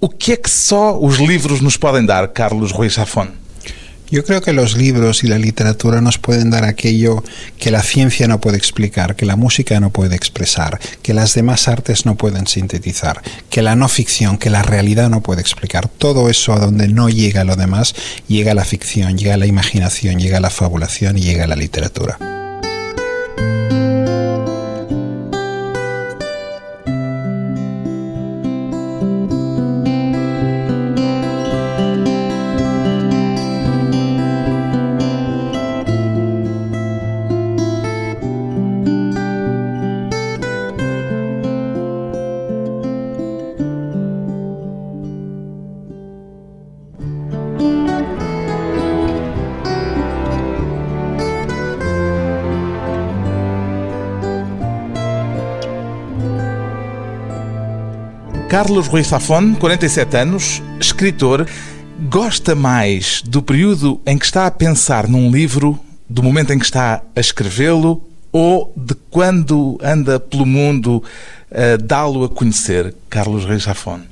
O que é que só os livros nos podem dar, Carlos Ruiz Zafón? Yo creo que los libros y la literatura nos pueden dar aquello que la ciencia no puede explicar, que la música no puede expresar, que las demás artes no pueden sintetizar, que la no ficción, que la realidad no puede explicar. Todo eso a donde no llega lo demás, llega la ficción, llega la imaginación, llega la fabulación y llega la literatura. Carlos Ruiz Zafón, 47 anos, escritor, gosta mais do período em que está a pensar num livro, do momento em que está a escrevê-lo ou de quando anda pelo mundo a dá-lo a conhecer, Carlos Ruiz Zafón?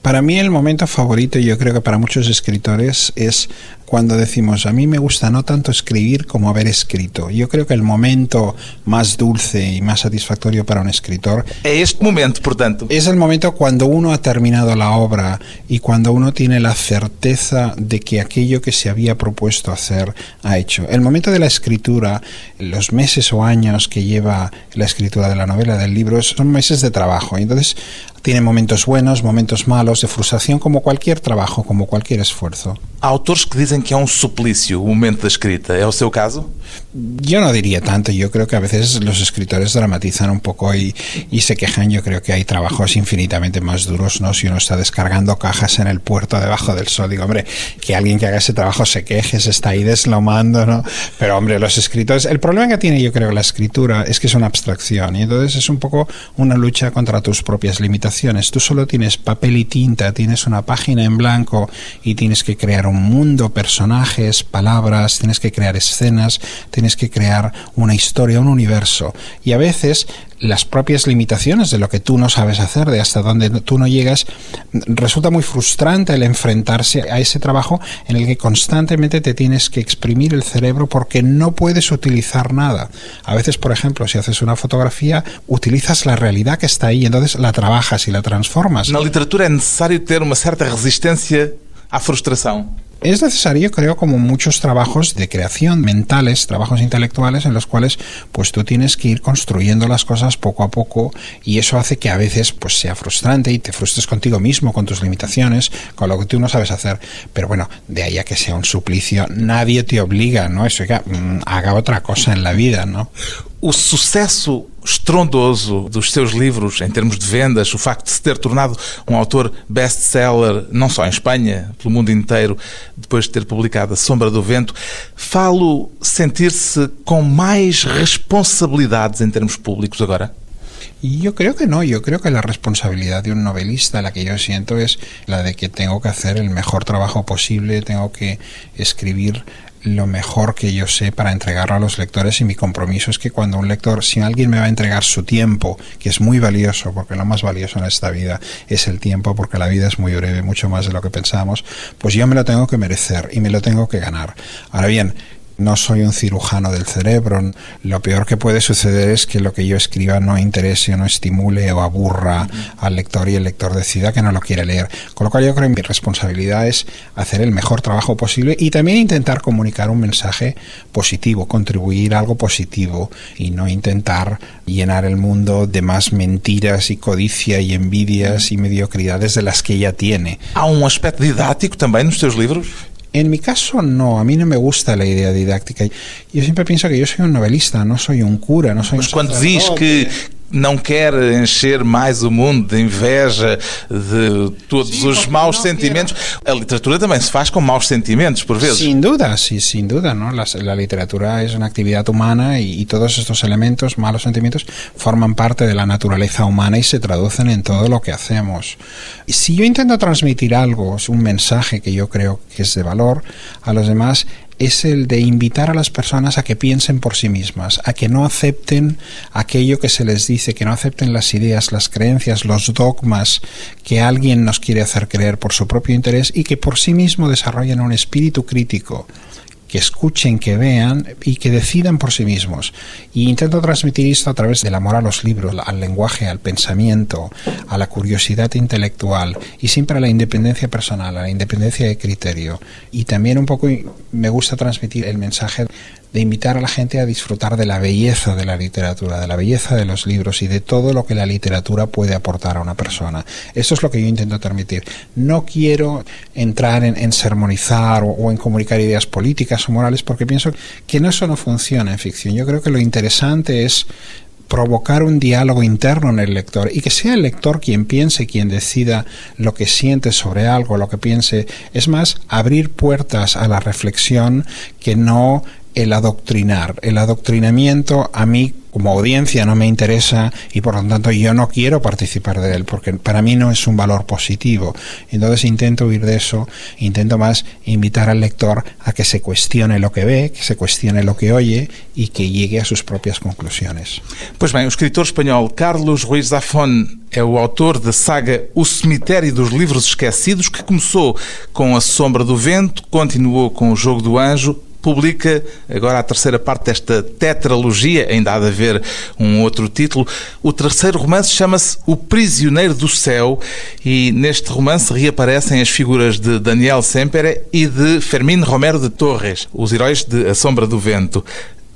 Para mí el momento favorito, y yo creo que para muchos escritores, es cuando decimos, a mí me gusta no tanto escribir como haber escrito. Yo creo que el momento más dulce y más satisfactorio para un escritor... Es este momento, por tanto. Es el momento cuando uno ha terminado la obra y cuando uno tiene la certeza de que aquello que se había propuesto hacer ha hecho. El momento de la escritura, los meses o años que lleva la escritura de la novela, del libro, son meses de trabajo. Entonces, tiene momentos buenos, momentos malos, de frustración, como cualquier trabajo, como cualquier esfuerzo. Há autores que dizem que é um suplício o momento da escrita. É o seu caso? Yo no diría tanto. Yo creo que a veces los escritores dramatizan un poco y, y se quejan. Yo creo que hay trabajos infinitamente más duros, ¿no? Si uno está descargando cajas en el puerto debajo del sol, digo, hombre, que alguien que haga ese trabajo se queje, se está ahí deslomando, ¿no? Pero, hombre, los escritores... El problema que tiene, yo creo, la escritura es que es una abstracción y entonces es un poco una lucha contra tus propias limitaciones. Tú solo tienes papel y tinta, tienes una página en blanco y tienes que crear un mundo, personajes, palabras, tienes que crear escenas, tienes que crear una historia, un universo. Y a veces las propias limitaciones de lo que tú no sabes hacer, de hasta dónde tú no llegas, resulta muy frustrante el enfrentarse a ese trabajo en el que constantemente te tienes que exprimir el cerebro porque no puedes utilizar nada. A veces, por ejemplo, si haces una fotografía, utilizas la realidad que está ahí, entonces la trabajas y la transformas. Na literatura é necessário ter uma certa resistência à frustração. Es necesario, creo, como muchos trabajos de creación mentales, trabajos intelectuales, en los cuales pues tú tienes que ir construyendo las cosas poco a poco y eso hace que a veces pues sea frustrante y te frustres contigo mismo, con tus limitaciones, con lo que tú no sabes hacer. Pero bueno, de ahí a que sea un suplicio, nadie te obliga, ¿no? Eso que mm, haga otra cosa en la vida, ¿no? O sucesso estrondoso dos seus livros em termos de vendas, o facto de se ter tornado um autor best-seller, não só em Espanha, pelo mundo inteiro, depois de ter publicado A Sombra do Vento, falo sentir-se com mais responsabilidades em termos públicos agora? Y yo creo que no, yo creo que la responsabilidad de un novelista, la que yo siento, es la de que tengo que hacer el mejor trabajo posible, tengo que escribir lo mejor que yo sé para entregarlo a los lectores y mi compromiso es que cuando un lector, si alguien me va a entregar su tiempo, que es muy valioso, porque lo más valioso en esta vida es el tiempo, porque la vida es muy breve, mucho más de lo que pensamos, pues yo me lo tengo que merecer y me lo tengo que ganar. Ahora bien, no soy un cirujano del cerebro. Lo peor que puede suceder es que lo que yo escriba no interese o no estimule o aburra al lector y el lector decida que no lo quiere leer. Con lo cual yo creo que mi responsabilidad es hacer el mejor trabajo posible y también intentar comunicar un mensaje positivo, contribuir a algo positivo y no intentar llenar el mundo de más mentiras y codicia y envidias y mediocridades de las que ya tiene. Há um aspecto didático também nos seus livros? En mi caso, no, a mí no me gusta la idea didáctica. Yo siempre pienso que yo soy un novelista, no soy un cura, no soy Mas un quando diz que não quer encher mais o mundo de inveja, de todos Sim, os maus não sentimentos, a literatura também se faz com maus sentimentos, por vezes. Sin duda, sí, sin duda, ¿no? Las- la literatura es una actividad humana y, y todos estos elementos, malos sentimientos, forman parte de la naturaleza humana y se traducen en todo lo que hacemos. Y si yo intento transmitir algo, es un mensaje que yo creo que es de valor a los demás, es el de invitar a las personas a que piensen por sí mismas, a que no acepten aquello que se les dice, que no acepten las ideas, las creencias, los dogmas que alguien nos quiere hacer creer por su propio interés y que por sí mismo desarrollen un espíritu crítico que escuchen, que vean y que decidan por sí mismos. Y intento transmitir esto a través del amor a los libros, al lenguaje, al pensamiento, a la curiosidad intelectual y siempre a la independencia personal, a la independencia de criterio. Y también un poco me gusta transmitir el mensaje de invitar a la gente a disfrutar de la belleza de la literatura, de la belleza de los libros y de todo lo que la literatura puede aportar a una persona. Eso es lo que yo intento transmitir. No quiero entrar en, sermonizar o, en comunicar ideas políticas o morales porque pienso que no, eso no funciona en ficción. Yo creo que lo interesante es provocar un diálogo interno en el lector y que sea el lector quien piense, quien decida lo que siente sobre algo, lo que piense. Es más, abrir puertas a la reflexión que no el adoctrinar. El adoctrinamiento a mí como audiencia no me interesa y por lo tanto yo no quiero participar de él porque para mí no es un valor positivo. Entonces intento huir de eso, intento más invitar al lector a que se cuestione lo que ve, que se cuestione lo que oye y que llegue a sus propias conclusiones. Pues bien, el escritor español Carlos Ruiz Zafón é o autor da saga O Cemitério dos Livros Esquecidos, que começou com A Sombra do Vento, continuou com O Jogo do Anjo publica agora a terceira parte desta tetralogia, ainda há de haver um outro título. O terceiro romance chama-se O Prisioneiro do Céu e neste romance reaparecem as figuras de Daniel Sempere e de Fermín Romero de Torres, os heróis de A Sombra do Vento.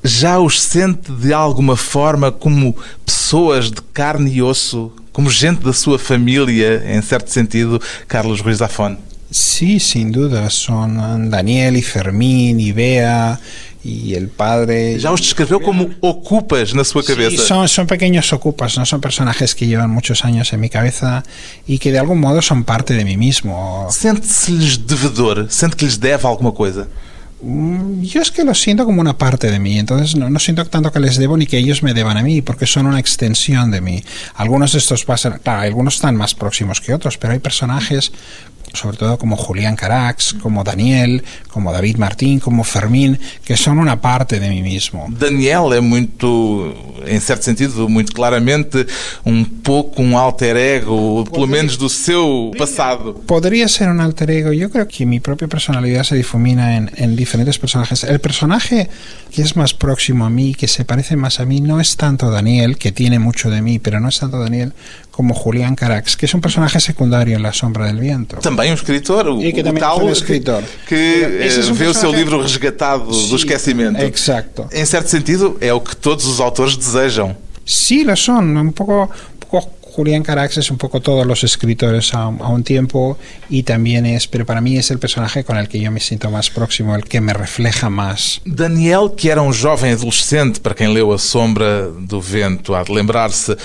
Já os sente de alguma forma como pessoas de carne e osso, como gente da sua família, em certo sentido, Carlos Ruiz Zafón? Sí, sin duda. Son Daniel y Fermín y Bea y el padre. Ya os describió como ocupas en su cabeza. Sí, son, son pequeños ocupas, no son personajes que llevan muchos años en mi cabeza y que de algún modo son parte de mí mismo. ¿Siente-se-les devedor? ¿Siente que les debe alguna cosa? Mm, yo es que lo siento como una parte de mí, entonces no, no, siento tanto que les debo ni que ellos me deban a mí, porque son una extensión de mí. Algunos de estos pasan, claro, algunos están más próximos que otros, pero hay personajes sobre todo como Julián Carax, como Daniel, como David Martín, como Fermín, que son una parte de mí mismo. Daniel é muito, em certo sentido, muito claramente um pouco um alter ego, pelo menos do seu passado. Podría ser un alter ego. Yo creo que mi propia personalidad se difumina en, en diferentes personajes. El personaje que es más próximo a mí, que se parece más a mí, no es tanto Daniel, que tiene mucho de mí, pero no es tanto Daniel como Julián Carax, que es un personaje secundario en La Sombra del Viento. Também um escritor, o, e que também tal, é um escritor. que, que é um vê o seu livro resgatado sí, do esquecimento. Exacto. Em certo sentido, é o que todos os autores desejam. Sí, lo son, un poco, un poco Julián Carax es un poco todos los escritores a, a, un tiempo y también es, pero para mí es el personaje con el que yo me siento más próximo, el que me refleja más. Daniel, que era um jovem adolescente, para quem leu A Sombra do Vento, há de lembrar-se,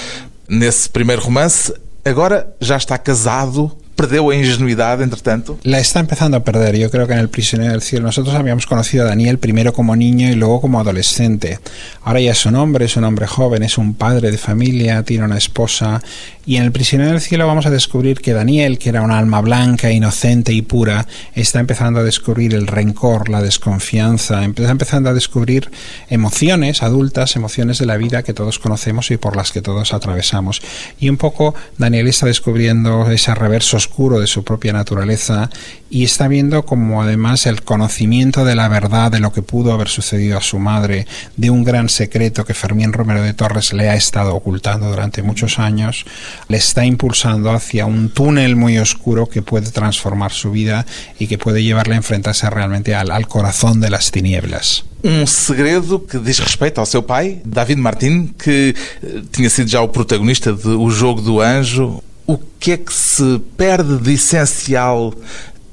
nesse primeiro romance, agora já está casado, ¿Perdió a ingenuidad, entre tanto? La está empezando a perder. Yo creo que en El prisionero del cielo nosotros habíamos conocido a Daniel primero como niño y luego como adolescente. Ahora ya es un hombre, es un hombre joven, es un padre de familia, tiene una esposa. Y en El prisionero del cielo vamos a descubrir que Daniel, que era un alma blanca, inocente y pura, está empezando a descubrir el rencor, la desconfianza, está empezando a descubrir emociones adultas, emociones de la vida que todos conocemos y por las que todos atravesamos. Y un poco Daniel está descubriendo ese reverso oscuro de su propia naturaleza y está viendo como además el conocimiento de la verdad de lo que pudo haber sucedido a su madre, de un gran secreto que Fermín Romero de Torres le ha estado ocultando durante muchos años, le está impulsando hacia un túnel muy oscuro que puede transformar su vida y que puede llevarle a enfrentarse realmente al, corazón de las tinieblas. um segredo que diz respeito ao seu pai, David Martin, que eh, tinha sido já o protagonista de O Jogo do Anjo, o que é que se perde de essencial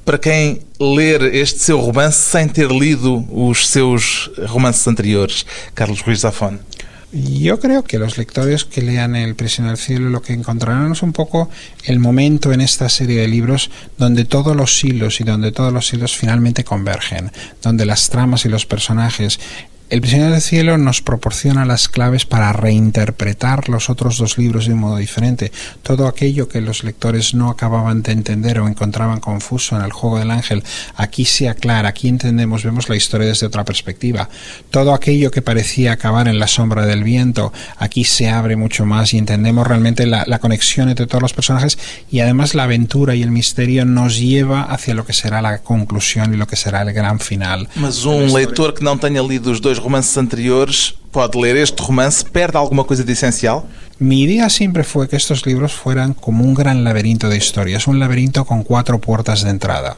para quem ler este seu romance sem ter lido os seus romances anteriores, Carlos Ruiz Zafón? Yo creo que los lectores que lean El prisionero del cielo lo que encontrarán es un poco el momento en esta serie de libros donde todos los hilos y donde todos los hilos finalmente convergen, donde las tramas y los personajes El prisionero del cielo nos proporciona las claves para reinterpretar los otros dos libros de un modo diferente. Todo aquello que los lectores no acababan de entender o encontraban confuso en el juego del ángel, aquí se aclara, aquí entendemos, vemos la historia desde otra perspectiva. Todo aquello que parecía acabar en la sombra del viento, aquí se abre mucho más y entendemos realmente la, la conexión entre todos los personajes y además la aventura y el misterio nos lleva hacia lo que será la conclusión y lo que será el gran final. Mas um leitor que não tenha lido os dois romances anteriores pode ler este romance, perde alguma coisa de essencial? Mi idea siempre fue que estos libros fueran como un gran laberinto de historias, un laberinto con cuatro puertas de entrada.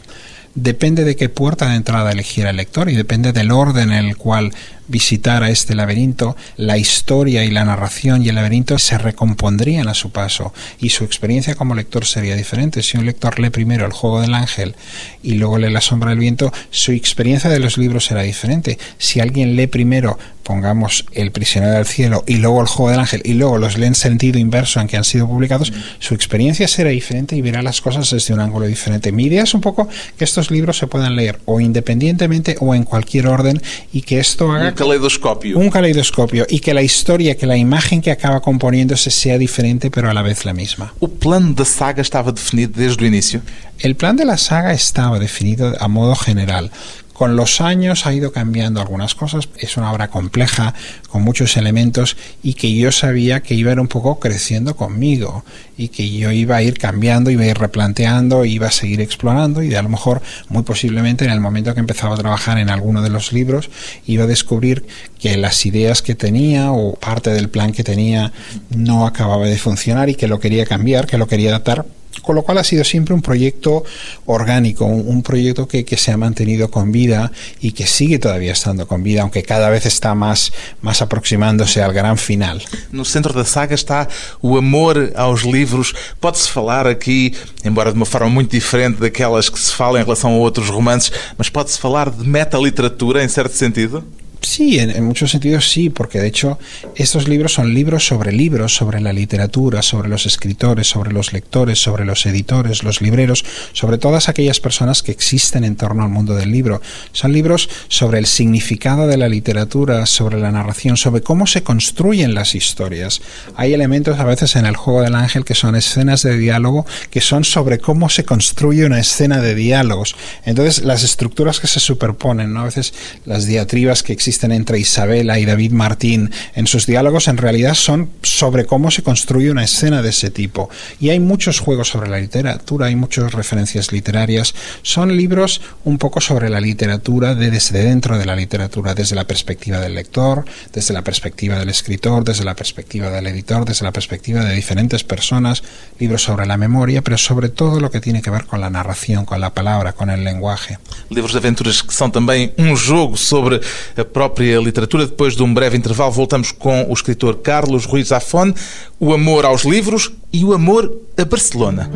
Depende de qué puerta de entrada eligiera el lector y depende del orden en el cual visitara este laberinto, la historia y la narración y el laberinto se recompondrían a su paso y su experiencia como lector sería diferente. Si un lector lee primero El juego del ángel y luego lee La sombra del viento, su experiencia de los libros será diferente. Si alguien lee primero, pongamos El prisionero del cielo y luego El juego del ángel y luego los lee en sentido inverso en que han sido publicados, su experiencia será diferente y verá las cosas desde un ángulo diferente. Mi idea es un poco que estos libros se puedan leer o independientemente o en cualquier orden y que esto haga caleidoscópio. un caleidoscopio y que la historia, que la imagen que acaba componiéndose sea diferente pero a la vez la misma. O plano da saga estava definido desde o início? El plan de la saga estaba definido a modo general. Con los años ha ido cambiando algunas cosas. Es una obra compleja, con muchos elementos, y que yo sabía que iba a ir un poco creciendo conmigo, y que yo iba a ir cambiando, iba a ir replanteando, iba a seguir explorando, y de a lo mejor, muy posiblemente, en el momento que empezaba a trabajar en alguno de los libros, iba a descubrir que las ideas que tenía o parte del plan que tenía no acababa de funcionar y que lo quería cambiar, que lo quería adaptar con lo cual ha sido siempre un proyecto orgánico, un, un proyecto que, que, se ha mantenido con vida y que sigue todavía estando con vida, aunque cada vez está más, más aproximándose al gran final. No centro da saga está o amor aos livros. Pode-se falar aqui, embora de uma forma muito diferente daquelas que se fala em relação a outros romances, mas pode-se falar de metaliteratura em certo sentido? Sí, en, en, muchos sentidos sí, porque de hecho estos libros son libros sobre libros, sobre la literatura, sobre los escritores, sobre los lectores, sobre los editores, los libreros, sobre todas aquellas personas que existen en torno al mundo del libro. Son libros sobre el significado de la literatura, sobre la narración, sobre cómo se construyen las historias. Hay elementos a veces en el juego del ángel que son escenas de diálogo que son sobre cómo se construye una escena de diálogos. Entonces las estructuras que se superponen, ¿no? a veces las diatribas que existen existen entre Isabela y David Martín en sus diálogos en realidad son sobre cómo se construye una escena de ese tipo. Y hay muchos juegos sobre la literatura, hay muchas referencias literarias. Son libros un poco sobre la literatura de desde dentro de la literatura, desde la perspectiva del lector, desde la perspectiva del escritor, desde la perspectiva del editor, desde la perspectiva de diferentes personas, libros sobre la memoria, pero sobre todo lo que tiene que ver con la narración, con la palabra, con el lenguaje. Livros de aventuras que são também um jogo sobre a própria literatura. Depois de um breve intervalo, voltamos com o escritor Carlos Ruiz Zafón, o amor aos livros e o amor a Barcelona.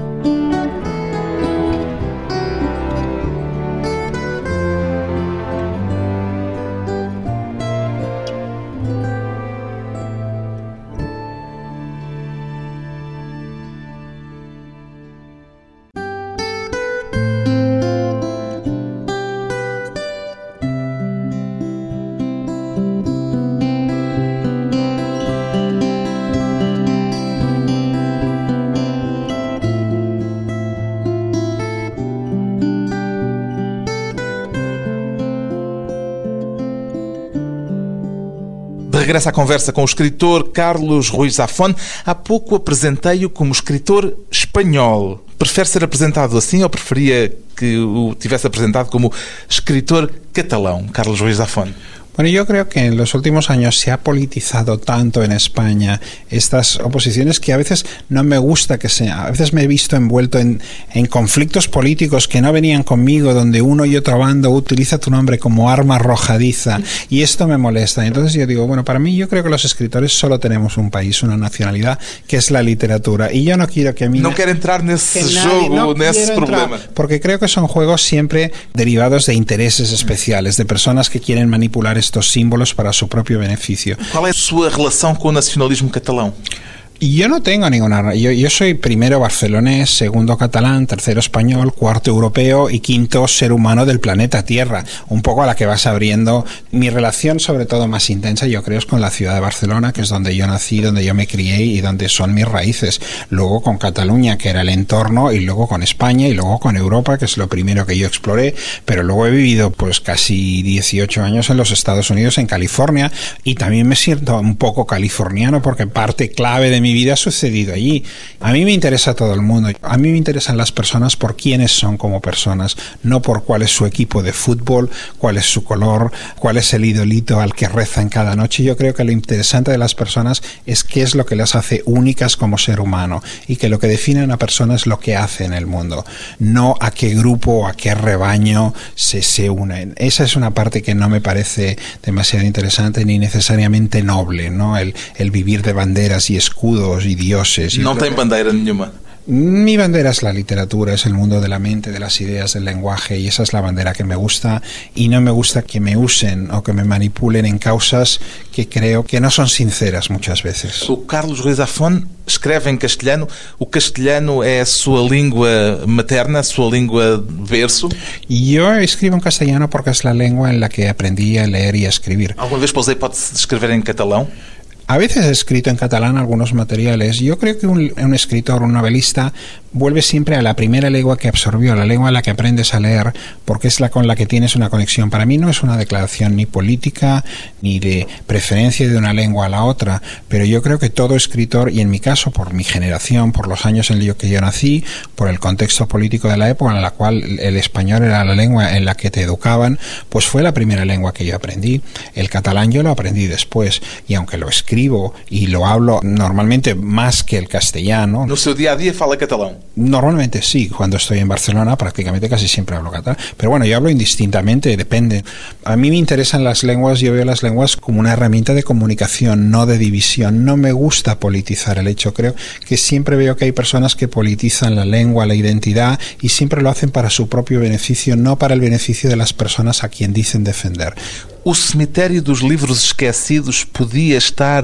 Regressa à conversa com o escritor Carlos Ruiz Zafón. Há pouco apresentei-o como escritor espanhol. Prefere ser apresentado assim ou preferia que o tivesse apresentado como escritor catalão, Carlos Ruiz Zafón? Bueno, yo creo que en los últimos años se ha politizado tanto en España estas oposiciones que a veces no me gusta que sea. A veces me he visto envuelto en, en, conflictos políticos que no venían conmigo, donde uno y otro bando utiliza tu nombre como arma arrojadiza y esto me molesta. Entonces yo digo, bueno, para mí yo creo que los escritores solo tenemos un país, una nacionalidad, que es la literatura. Y yo no quiero que a mí... No quiero entrar en ese juego, no en ese problema. Porque creo que son juegos siempre derivados de intereses especiales, de personas que quieren manipular estos símbolos para su propio beneficio. ¿Cuál es su relación con el nacionalismo catalán? Yo no tengo ninguna. Yo, yo soy primero barcelonés, segundo catalán, tercero español, cuarto europeo y quinto ser humano del planeta Tierra. Un poco a la que vas abriendo. Mi relación, sobre todo más intensa, yo creo, es con la ciudad de Barcelona, que es donde yo nací, donde yo me crié y donde son mis raíces. Luego con Cataluña, que era el entorno, y luego con España y luego con Europa, que es lo primero que yo exploré. Pero luego he vivido pues casi 18 años en los Estados Unidos, en California, y también me siento un poco californiano porque parte clave de mi vida ha sucedido allí. A mí me interesa todo el mundo. A mí me interesan las personas por quiénes son como personas, no por cuál es su equipo de fútbol, cuál es su color, cuál es el idolito al que rezan cada noche. Yo creo que lo interesante de las personas es qué es lo que las hace únicas como ser humano y que lo que define a una persona es lo que hace en el mundo, no a qué grupo o a qué rebaño se, se unen. Esa es una parte que no me parece demasiado interesante ni necesariamente noble, ¿no? El, el vivir de banderas y escudos y dioses. No tem bandeira nenhuma. Mi bandera es la literatura, es el mundo de la mente, de las ideas, del lenguaje, y esa es la bandera que me gusta. Y no me gusta que me usen o que me manipulen en causas que creo que no son sinceras muchas veces. O Carlos Ruiz Zafón escreve em castelhano. O castelhano é a sua língua materna, a sua língua berço? Yo escribo en castellano porque es la lengua en la que aprendí a leer y a escribir. Alguma vez pode escrever em catalão? A veces he escrito en catalán algunos materiales. Yo creo que un, escritor, un novelista, vuelve siempre a la primera lengua que absorbió, la lengua en la que aprendes a leer, porque es la con la que tienes una conexión. Para mí no es una declaración ni política ni de preferencia de una lengua a la otra, pero yo creo que todo escritor, y en mi caso, por mi generación, por los años en los que yo nací, por el contexto político de la época en la cual el español era la lengua en la que te educaban, pues fue la primera lengua que yo aprendí. El catalán yo lo aprendí después, y aunque lo escribo y lo hablo normalmente más que el castellano. No seu día a día fala catalán. Normalmente sí, cuando estoy en Barcelona prácticamente casi siempre hablo catalán, pero bueno, yo hablo indistintamente, depende. A mí me interesan las lenguas, yo veo las lenguas como una herramienta de comunicación, no de división. No me gusta politizar el hecho, creo que siempre veo que hay personas que politizan la lengua, la identidad y siempre lo hacen para su propio beneficio, no para el beneficio de las personas a quien dicen defender. O cemitério dos livros esquecidos podia estar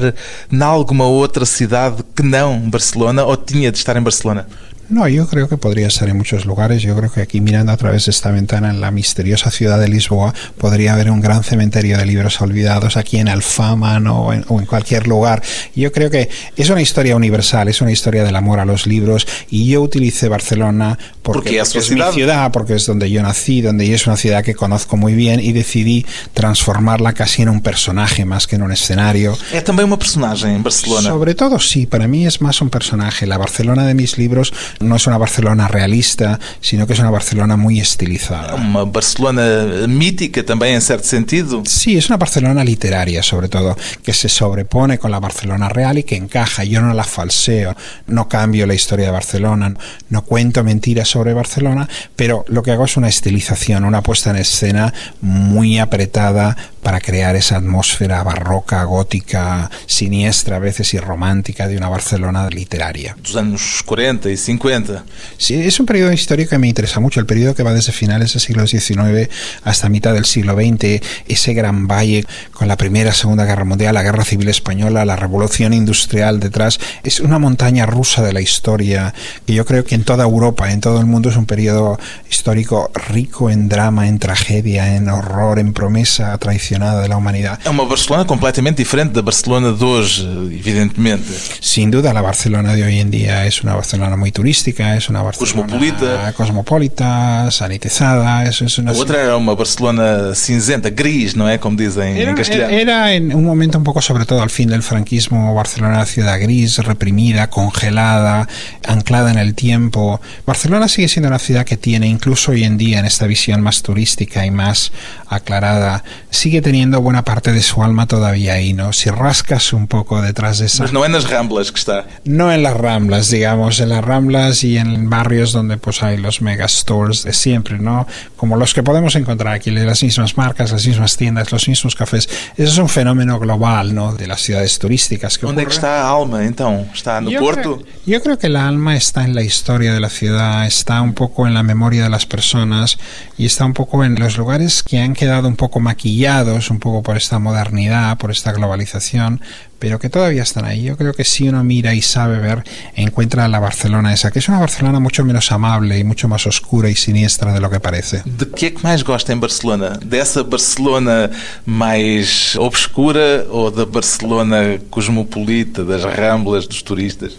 em alguma outra cidade que não Barcelona ou tinha de estar em Barcelona? No, yo creo que podría estar en muchos lugares. Yo creo que aquí mirando a través de esta ventana en la misteriosa ciudad de Lisboa podría haber un gran cementerio de libros olvidados aquí en Alfama ¿no? o, en, o en cualquier lugar. Yo creo que es una historia universal, es una historia del amor a los libros y yo utilicé Barcelona porque, es mi ciudad, porque es donde yo nací, donde es una ciudad que conozco muy bien y decidí transformarla casi en un personaje más que en un escenario. É também uma personagem em Barcelona. Sobre todo sí, para mí es más un personaje. La Barcelona de mis libros no es una Barcelona realista, sino que es una Barcelona muy estilizada. uma Barcelona mítica também, em certo sentido. Sí, es una Barcelona literaria, sobre todo, que se sobrepone con la Barcelona real y que encaja. Yo no la falseo, no cambio la historia de Barcelona, no cuento mentiras sobre Barcelona, pero lo que hago es una estilización, una puesta en escena muy apretada para crear esa atmósfera barroca, gótica, siniestra a veces y romántica de una Barcelona literaria. Dos anos 40 e 50. Sí, es un periodo histórico que me interesa mucho, el periodo que va desde finales del siglo XIX hasta mitad del siglo XX, ese gran valle con la Primera, Segunda Guerra Mundial, la Guerra Civil Española, la Revolución Industrial detrás, es una montaña rusa de la historia que yo creo que en toda Europa, en todo el mundo es un periodo histórico rico en drama, en tragedia, en horror, en promesa de la humanidad. É uma Barcelona completamente diferente da Barcelona de hoje, evidentemente. Sin duda, la Barcelona de hoy en día es una Barcelona muy turística, es una Barcelona Cosmopolita. cosmopolita, sanitizada, es, es una A outra era uma Barcelona cinzenta, gris, não é? Como dizem em era, castelhano. era en un momento un poco, sobre todo al fin del franquismo, Barcelona era una ciudad gris, reprimida, congelada, anclada en el tiempo. Barcelona sigue siendo una ciudad que tiene, incluso hoy en día, en esta visión más turística y más aclarada, sigue teniendo buena parte de su alma todavía ahí, ¿no? Si rascas un poco detrás de esa... Mas não é nas Ramblas que está. No en las Ramblas, digamos, en las Ramblas y en barrios donde pues hay los megastores de siempre, ¿no? Como los que podemos encontrar aquí, las mismas marcas, las mismas tiendas, los mismos cafés. Eso es un fenómeno global, ¿no? De las ciudades turísticas. Que que ocurre. está a alma, então? Está no Yo Porto? creo, yo creo que la alma está en la historia de la ciudad, está un poco en la memoria de las personas y está un poco en los lugares que han quedado un poco maquillados atropellados un poco por esta modernidad, por esta globalización, pero que todavía están ahí. Yo creo que si uno mira y sabe ver, encuentra la Barcelona esa, que es una Barcelona mucho menos amable y mucho más oscura y siniestra de lo que parece. ¿De qué más gosta en Barcelona? ¿De esa Barcelona más obscura o de Barcelona cosmopolita, das ramblas, dos turistas?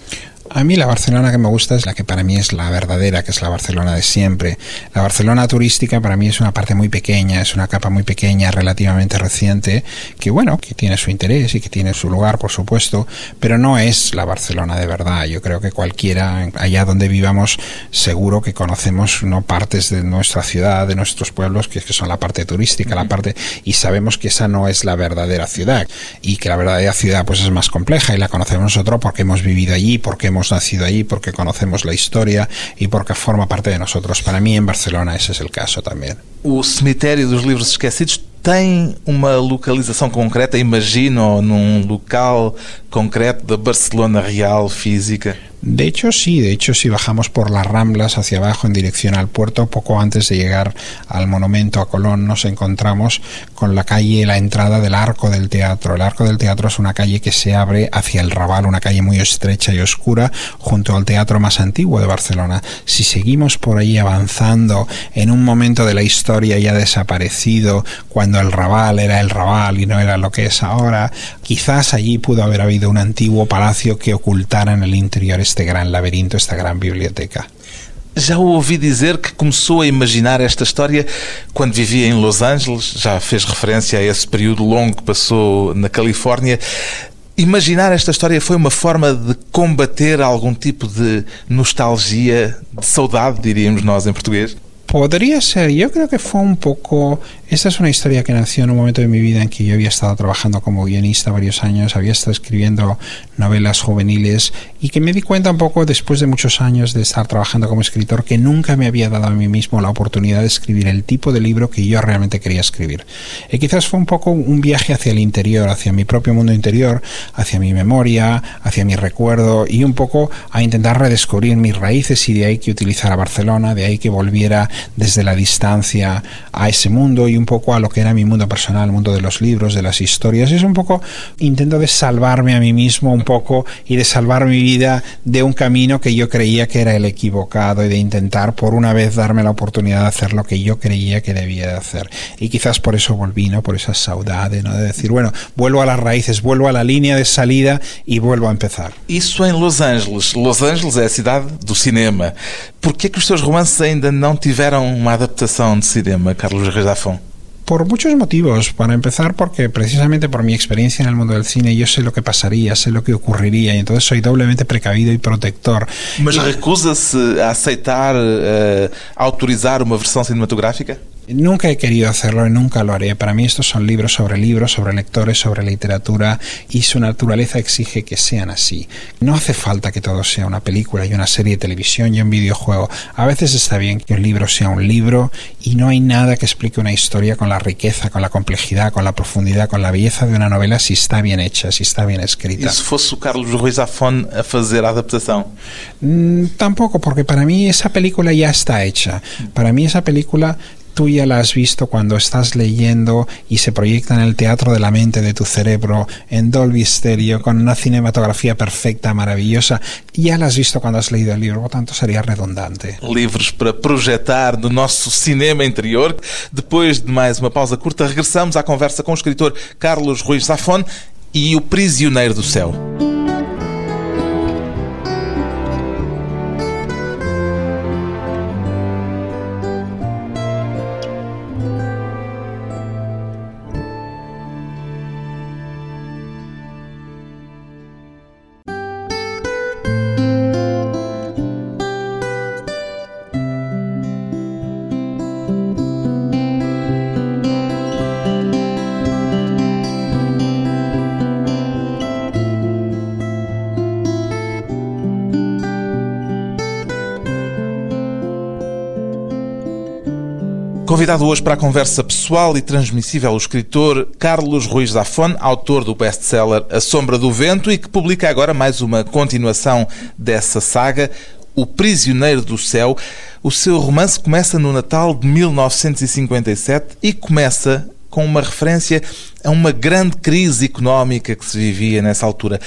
A mí la Barcelona que me gusta es la que para mí es la verdadera, que es la Barcelona de siempre. La Barcelona turística para mí es una parte muy pequeña, es una capa muy pequeña, relativamente reciente, que bueno, que tiene su interés y que tiene su lugar, por supuesto, pero no es la Barcelona de verdad. Yo creo que cualquiera, allá donde vivamos, seguro que conocemos no partes de nuestra ciudad, de nuestros pueblos, que, que son la parte turística, la parte, y sabemos que esa no es la verdadera ciudad, y que la verdadera ciudad pues es más compleja y la conocemos nosotros porque hemos vivido allí, porque hemos hemos nacido allí, porque conocemos la historia y porque forma parte de nosotros. Para mí en Barcelona ese es el caso también. O cemitério dos livros esquecidos tem uma localização concreta? Imagino num local concreto da Barcelona real física? De hecho, sí, de hecho, si bajamos por las Ramblas hacia abajo en dirección al puerto, poco antes de llegar al monumento a Colón, nos encontramos con la calle, la entrada del Arco del Teatro. El Arco del Teatro es una calle que se abre hacia el Raval, una calle muy estrecha y oscura, junto al teatro más antiguo de Barcelona. Si seguimos por ahí avanzando en un momento de la historia ya desaparecido, cuando el Raval era el Raval y no era lo que es ahora, quizás allí pudo haber habido un antiguo palacio que ocultara en el interior este gran laberinto, esta gran biblioteca. Já ouvi dizer que começou a imaginar esta história quando vivia em Los Angeles, já fez referência a esse período longo que passou na Califórnia. Imaginar esta história foi uma forma de combater algum tipo de nostalgia, de saudade, diríamos nós em português? Podría ser, yo creo que fue un poco Esta es una historia que nació en un momento de mi vida en que yo había estado trabajando como guionista varios años, había estado escribiendo novelas juveniles y que me di cuenta un poco después de muchos años de estar trabajando como escritor que nunca me había dado a mí mismo la oportunidad de escribir el tipo de libro que yo realmente quería escribir. Y quizás fue un poco un viaje hacia el interior, hacia mi propio mundo interior, hacia mi memoria, hacia mi recuerdo y un poco a intentar redescubrir mis raíces y de ahí que utilizara Barcelona, de ahí que volviera desde la distancia a ese mundo y un poco a lo que era mi mundo personal, el mundo de los libros, de las historias. Es un poco intento de salvarme a mí mismo un poco y de salvar mi vida de un camino que yo creía que era el equivocado y de intentar por una vez darme la oportunidad de hacer lo que yo creía que debía de hacer. Y quizás por eso volví, ¿no? Por esa saudade, ¿no? De decir, bueno, vuelvo a las raíces, vuelvo a la línea de salida y vuelvo a empezar. Isso em Los Angeles. Los Angeles é a cidade do cinema. Por que que romances ainda não tiveram uma adaptação de cinema, Carlos Reis Zafón? Por muchos motivos. Para empezar, porque precisamente por mi experiencia en el mundo del cine, yo sé lo que pasaría, sé lo que ocurriría, y entonces soy doblemente precavido y protector. Mas recusa-se a aceitar, uh, autorizar uma versão cinematográfica? Nunca he querido hacerlo y nunca lo haré. Para mí estos son libros sobre libros, sobre lectores, sobre literatura y su naturaleza exige que sean así. No hace falta que todo sea una película y una serie de televisión y un videojuego. A veces está bien que un libro sea un libro y no hay nada que explique una historia con la riqueza, con la complejidad, con la profundidad, con la belleza de una novela si está bien hecha, si está bien escrita. ¿Y si fuese Carlos Ruiz Zafón a hacer adaptación? Mm, tampoco, porque para mí esa película ya está hecha. Para mí esa película tú ya la has visto cuando estás leyendo y se proyecta en el teatro de la mente de tu cerebro, en Dolby Stereo, con una cinematografía perfecta, maravillosa. Ya la has visto cuando has leído el libro, por tanto sería redundante. Livros para projetar no nosso cinema interior. Depois de mais uma pausa curta, regressamos à conversa com o escritor Carlos Ruiz Zafón e O Prisioneiro do Céu. Convidado hoje para a conversa pessoal e transmissível o escritor Carlos Ruiz Zafón, autor do best-seller A Sombra do Vento e que publica agora mais uma continuação dessa saga, O Prisioneiro do Céu. O seu romance começa no Natal de 1957 e começa com uma referência a uma grande crise económica que se vivia nessa altura.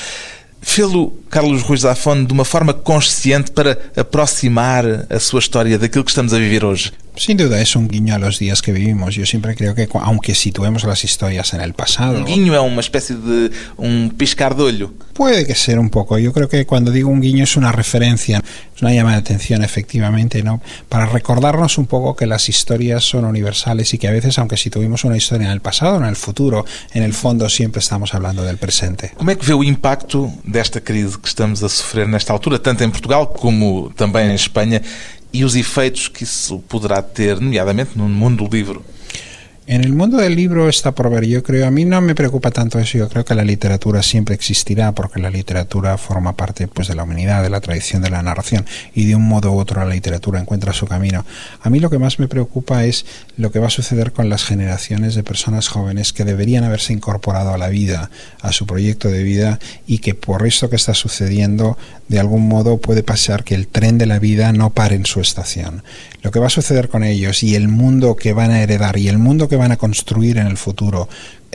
Fê-lo Carlos Ruiz Zafón de uma forma consciente para aproximar a sua história daquilo que estamos a viver hoje? Sin duda es un guiño a los días que vivimos. Yo siempre creo que aunque situemos las historias en el pasado... Un guiño es una especie de un piscar de olho. Puede que ser un poco. Yo creo que cuando digo un guiño es una referencia, es una llamada de atención efectivamente, ¿no? Para recordarnos un poco que las historias son universales y que a veces aunque situemos una historia en el pasado o en el futuro, en el fondo siempre estamos hablando del presente. ¿Cómo es que ve el impacto de esta crisis que estamos a sofrer nesta altura, tanto en Portugal como también en España e os efeitos que isso poderá ter, nomeadamente no mundo do livro. En el mundo del libro está por ver, yo creo, a mí no me preocupa tanto eso, yo creo que la literatura siempre existirá porque la literatura forma parte pues de la humanidad, de la tradición de la narración y de un modo u otro la literatura encuentra su camino. A mí lo que más me preocupa es lo que va a suceder con las generaciones de personas jóvenes que deberían haberse incorporado a la vida, a su proyecto de vida y que por esto que está sucediendo de algún modo puede pasar que el tren de la vida no pare en su estación. Lo que va a suceder con ellos y el mundo que van a heredar y el mundo que van a construir en el futuro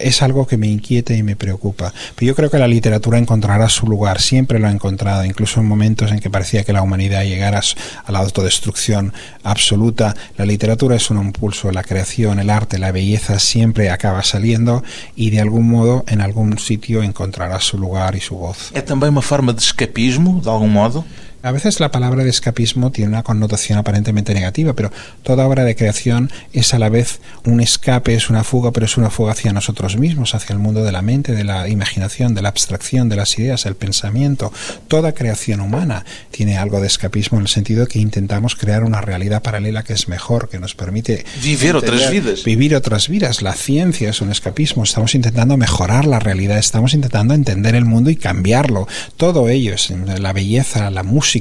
es algo que me inquieta y me preocupa. Pero yo creo que la literatura encontrará su lugar, siempre lo ha encontrado, incluso en momentos en que parecía que la humanidad llegara a la autodestrucción absoluta. La literatura es un impulso, la creación, el arte, la belleza siempre acaba saliendo y de algún modo en algún sitio encontrará su lugar y su voz. ¿Es también una forma de escapismo, de algún modo? A veces la palabra de escapismo tiene una connotación aparentemente negativa, pero toda obra de creación es a la vez un escape, es una fuga, pero es una fuga hacia nosotros mismos, hacia el mundo de la mente, de la imaginación, de la abstracción, de las ideas, el pensamiento. Toda creación humana tiene algo de escapismo en el sentido que intentamos crear una realidad paralela que es mejor, que nos permite vivir otras vidas. Vivir otras vidas. La ciencia es un escapismo. Estamos intentando mejorar la realidad, estamos intentando entender el mundo y cambiarlo. Todo ello es la belleza, la música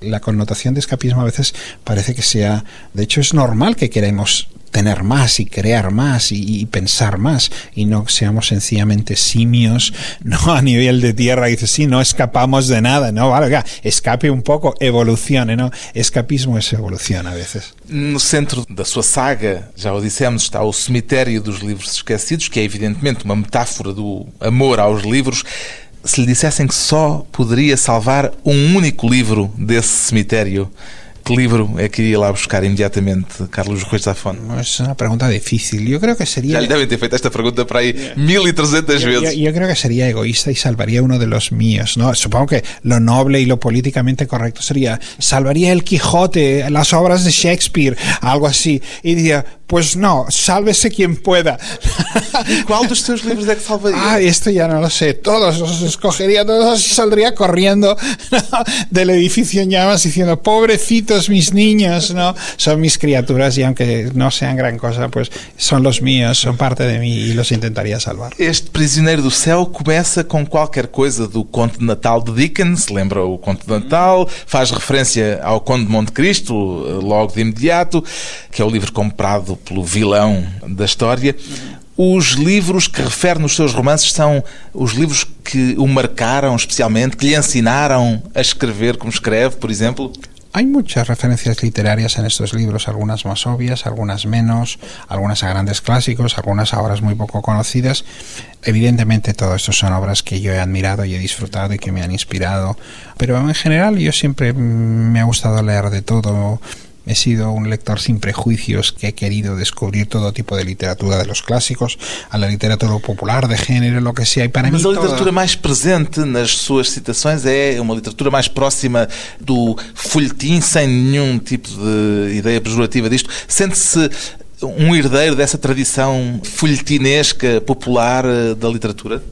la connotación de escapismo a veces parece que sea, de hecho es normal que queremos tener más y crear más y, pensar más y no seamos sencillamente simios no a nivel de tierra dice sí no escapamos de nada no vale escape un poco evolucione no escapismo es evolución a veces. No centro da sua saga já o dissemos está o cemitério dos livros esquecidos que é evidentemente uma metáfora do amor aos livros se lhe dissessem que só poderia salvar um único livro desse cemitério, que livro é que iria lá buscar imediatamente Carlos Ruiz Zafón? Es una pregunta difícil. Yo creo que sería... Ya le deben ter feito esta pregunta para ahí yeah. 1300 yo, veces. Yo, yo, creo que sería egoísta y salvaría uno de los míos, ¿no? Supongo que lo noble y lo políticamente correcto sería salvaría el Quijote, las obras de Shakespeare, algo así. Y diría, pues no, sálvese quien pueda. ¿Cuál de estos libros de que salvaría? Ah, esto ya no lo sé. Todos los escogería, todos y saldría corriendo del edificio en llamas diciendo, pobrecitos mis niños, ¿no? Son mis criaturas y aunque no sean gran cosa, pues son los míos, son parte de mí y los intentaría salvar. Este Prisioneiro do Céu começa com qualquer coisa do Conto de Natal de Dickens, lembra o Conto de Natal, faz referência ao Conde de Monte Cristo, logo de imediato, que é o livro comprado pelo vilão da história. Os livros que refere nos seus romances são os livros que o marcaram especialmente, que lhe ensinaram a escrever como escreve, por exemplo? Hay muchas referencias literarias en estos libros, algunas más obvias, algunas menos, algunas a grandes clásicos, algunas a obras muy poco conocidas. Evidentemente todo esto son obras que yo he admirado y he disfrutado y que me han inspirado, pero en general yo siempre me ha gustado leer de todo. He sido un lector sin prejuicios que he querido descubrir todo tipo de literatura, de los clásicos a la literatura popular, de género, lo que sea. E para Mas mim, a literatura toda... mais presente nas suas citações é uma literatura mais próxima do folhetim, sem nenhum tipo de ideia pejorativa disto. Sente-se um herdeiro dessa tradição folhetinesca popular eh, da literatura?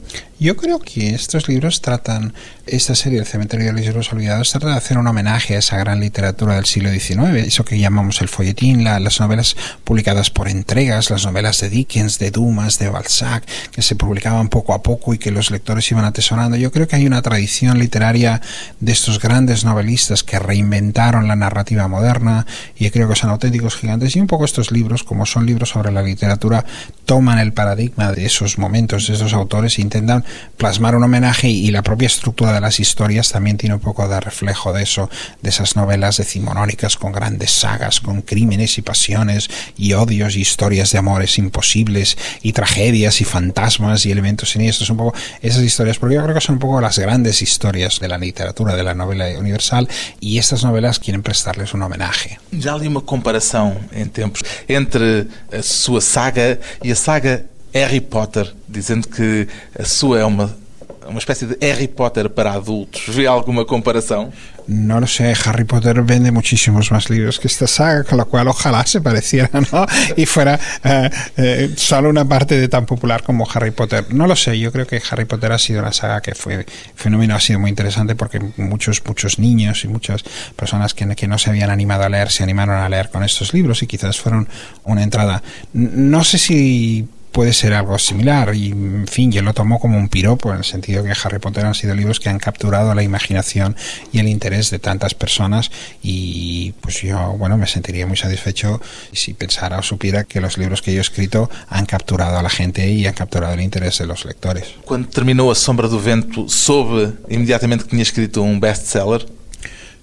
Yo creo que estos libros tratan, esta serie, El cementerio de los libros olvidados, trata de hacer un homenaje a esa gran literatura del siglo XIX, eso que llamamos el folletín, la, las novelas publicadas por entregas, las novelas de Dickens, de Dumas, de Balzac, que se publicaban poco a poco y que los lectores iban atesorando. Yo creo que hay una tradición literaria de estos grandes novelistas que reinventaron la narrativa moderna y creo que son auténticos gigantes y un poco estos libros, como son libros sobre la literatura, toman el paradigma de esos momentos, de esos autores e intentan intentan plasmar un homenaje y la propia estructura de las historias también tiene un poco de reflejo de eso, de esas novelas decimonónicas con grandes sagas, con crímenes y pasiones y odios y historias de amores imposibles y tragedias y fantasmas y elementos siniestros, un poco esas historias, porque yo creo que son un poco las grandes historias de la literatura, de la novela universal y estas novelas quieren prestarles un homenaje. Já li uma comparação em tempos entre a sua saga e a saga Harry Potter, dizendo que a sua é uma uma espécie de Harry Potter para adultos. ¿Ve alguna comparación? No lo sé, Harry Potter vende muchísimos más libros que esta saga, con lo cual ojalá se pareciera, ¿no? Y fuera eh, eh, solo una parte de tan popular como Harry Potter. No lo sé, yo creo que Harry Potter ha sido una saga que fue fenómeno, ha sido muy interesante porque muchos, muchos niños y muchas personas que, que no se habían animado a leer se animaron a leer con estos libros y quizás fueron una entrada. No sé si puede ser algo similar. Y, en fin, yo lo tomo como un piropo, en el sentido que Harry Potter han sido libros que han capturado la imaginación y el interés de tantas personas. Y pues yo, bueno, me sentiría muy satisfecho si pensara o supiera que los libros que yo he escrito han capturado a la gente y han capturado el interés de los lectores. Cuando terminó A Sombra do Vento, soube inmediatamente que tenía escrito un bestseller?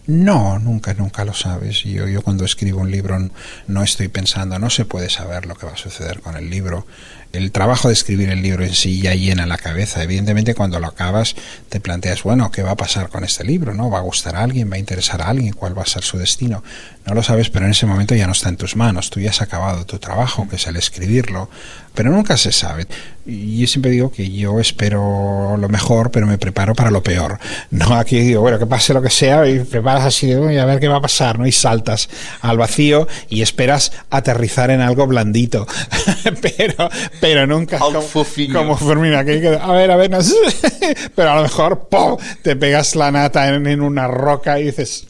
No, nunca, nunca lo sabes. Yo, yo cuando escribo un libro no estoy pensando, no se puede saber lo que va a suceder con el libro el trabajo de escribir el libro en sí ya llena la cabeza. Evidentemente, cuando lo acabas, te planteas, bueno, ¿qué va a pasar con este libro? ¿No? ¿Va a gustar a alguien? ¿Va a interesar a alguien? ¿Cuál va a ser su destino? No lo sabes, pero en ese momento ya no está en tus manos. Tú ya has acabado tu trabajo, que es el escribirlo. Pero nunca se sabe. Y yo siempre digo que yo espero lo mejor, pero me preparo para lo peor. No aquí digo, bueno, que pase lo que sea, y preparas así, y a ver qué va a pasar, ¿no? Y saltas al vacío y esperas aterrizar en algo blandito. pero, pero nunca como, como Fermina, que, a ver, a ver, pero a lo mejor ¡pum! te pegas la nata en, una roca y dices...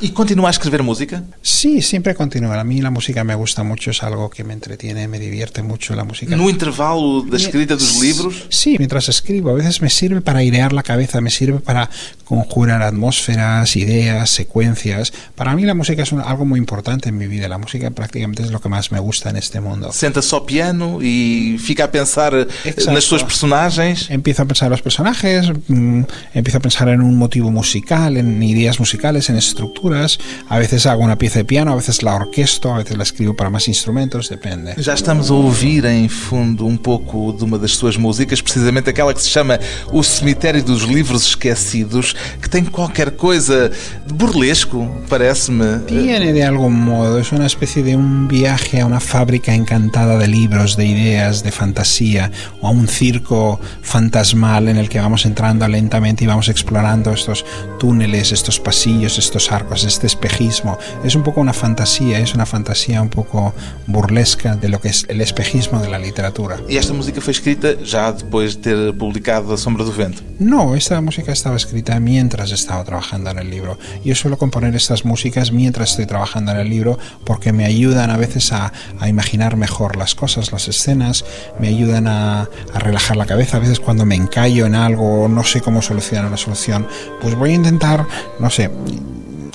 ¿Y continúa a escribir música? Sí, siempre continúa. A mí la música me gusta mucho, es algo que me entretiene, me divierte mucho la música. ¿No intervalo de escrita de los libros? Sí, mientras escribo. A veces me sirve para airear la cabeza, me sirve para conjurar atmósferas, ideas, secuencias. Para mí la música es algo muy importante en mi vida. La música prácticamente es lo que más me gusta en este mundo. Senta só piano y fica a pensar eh, en las sus personajes. Empiezo a pensar en los personajes, mm, empiezo a pensar en un motivo musical, en ideas musicales, en estructuras. A veces hago una pieza de piano, a veces la orquesto, a veces la escribo para más instrumentos, depende. Ya estamos a ouvir em fundo um pouco de uma das suas músicas, precisamente aquela que se chama O Cemitério dos Livros Esquecidos, que tem qualquer coisa de burlesco, parece-me. Tiene de algún modo, es una especie de un viaje a una fábrica encantada de libros, de ideas, de fantasía, o a un circo fantasmal en el que vamos entrando lentamente y vamos explorando estos túneles, estos pasillos, estos arcos, este espejismo. Es un poco una fantasía, es una fantasía un poco burlesca de lo que es el espejismo de la literatura. ¿Y esta música fue escrita ya después de ter publicado Sombra do Vento? No, esta música estaba escrita mientras estaba trabajando en el libro. Yo suelo componer estas músicas mientras estoy trabajando en el libro porque me ayudan a veces a, a imaginar mejor las cosas, las escenas, me ayudan a, a relajar la cabeza. A veces cuando me encallo en algo, no sé cómo solucionar una solución, pues voy a intentar, no sé,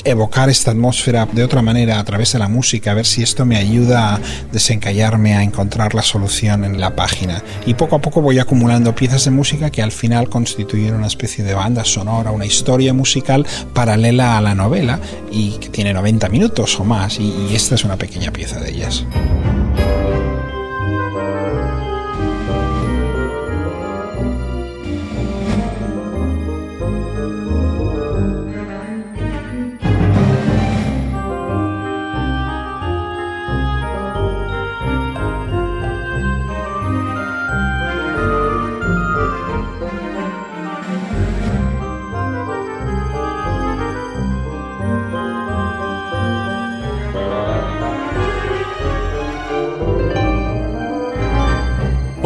evocar esta atmósfera de otra manera a través de la música, a ver si esto me ayuda a desencallarme, a encontrar la solución en la página. Y poco a poco voy acumulando piezas de música que al final constituyen una especie de banda sonora, una historia musical paralela a la novela y que tiene 90 minutos o más. Y, y esta es una pequeña pieza de ellas.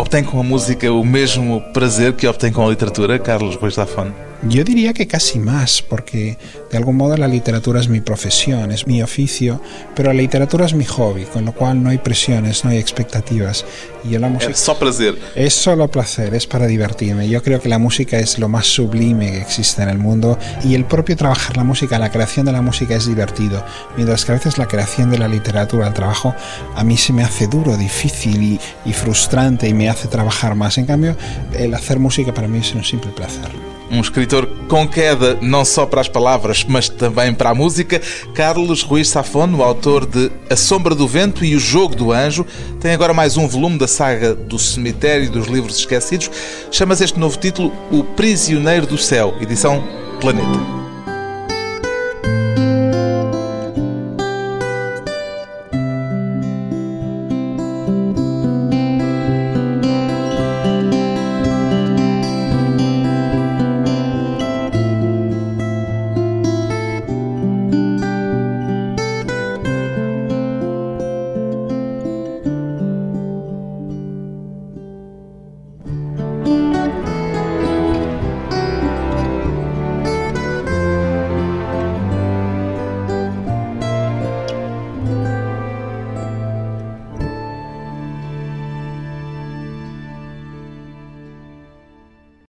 Obtém com a música o mesmo prazer que obtém com a literatura, Carlos Bois da Fone? Yo diría que casi más, porque de algún modo la literatura es mi profesión, es mi oficio, pero la literatura es mi hobby, con lo cual no hay presiones, no hay expectativas. Y yo la música... Es solo placer. Es solo placer, es para divertirme. Yo creo que la música es lo más sublime que existe en el mundo y el propio trabajar la música, la creación de la música es divertido, mientras que a veces la creación de la literatura, el trabajo, a mí se me hace duro, difícil y, y frustrante y me hace trabajar más. En cambio, el hacer música para mí es un simple placer. um escritor com queda não só para as palavras, mas também para a música. Carlos Ruiz Safon, o autor de A Sombra do Vento e O Jogo do Anjo, tem agora mais um volume da saga do Cemitério dos Livros Esquecidos. Chama-se este novo título O Prisioneiro do Céu, edição Planeta.